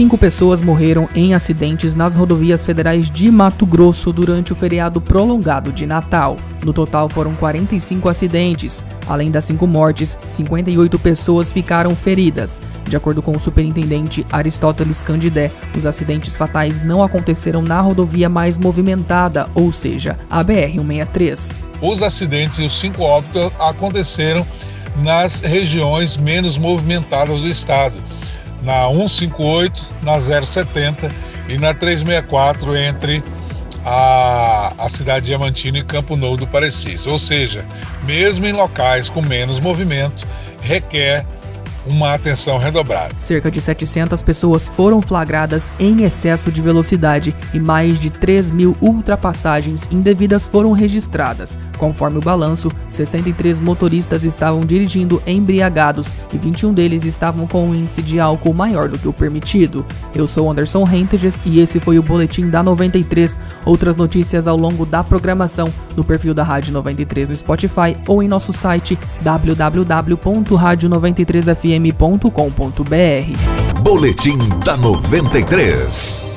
Cinco pessoas morreram em acidentes nas rodovias federais de Mato Grosso durante o feriado prolongado de Natal. No total foram 45 acidentes. Além das cinco mortes, 58 pessoas ficaram feridas. De acordo com o superintendente Aristóteles Candidé, os acidentes fatais não aconteceram na rodovia mais movimentada, ou seja, a BR-163. Os acidentes e os cinco óbitos aconteceram nas regiões menos movimentadas do estado na 158, na 070 e na 364 entre a, a cidade de Diamantino e Campo Novo do Parecis. Ou seja, mesmo em locais com menos movimento, requer uma atenção redobrada. Cerca de 700 pessoas foram flagradas em excesso de velocidade e mais de 3 mil ultrapassagens indevidas foram registradas. Conforme o balanço, 63 motoristas estavam dirigindo embriagados e 21 deles estavam com um índice de álcool maior do que o permitido. Eu sou Anderson Rentages e esse foi o Boletim da 93. Outras notícias ao longo da programação no perfil da Rádio 93 no Spotify ou em nosso site www.radio93fm fm.com.br. Boletim da 93.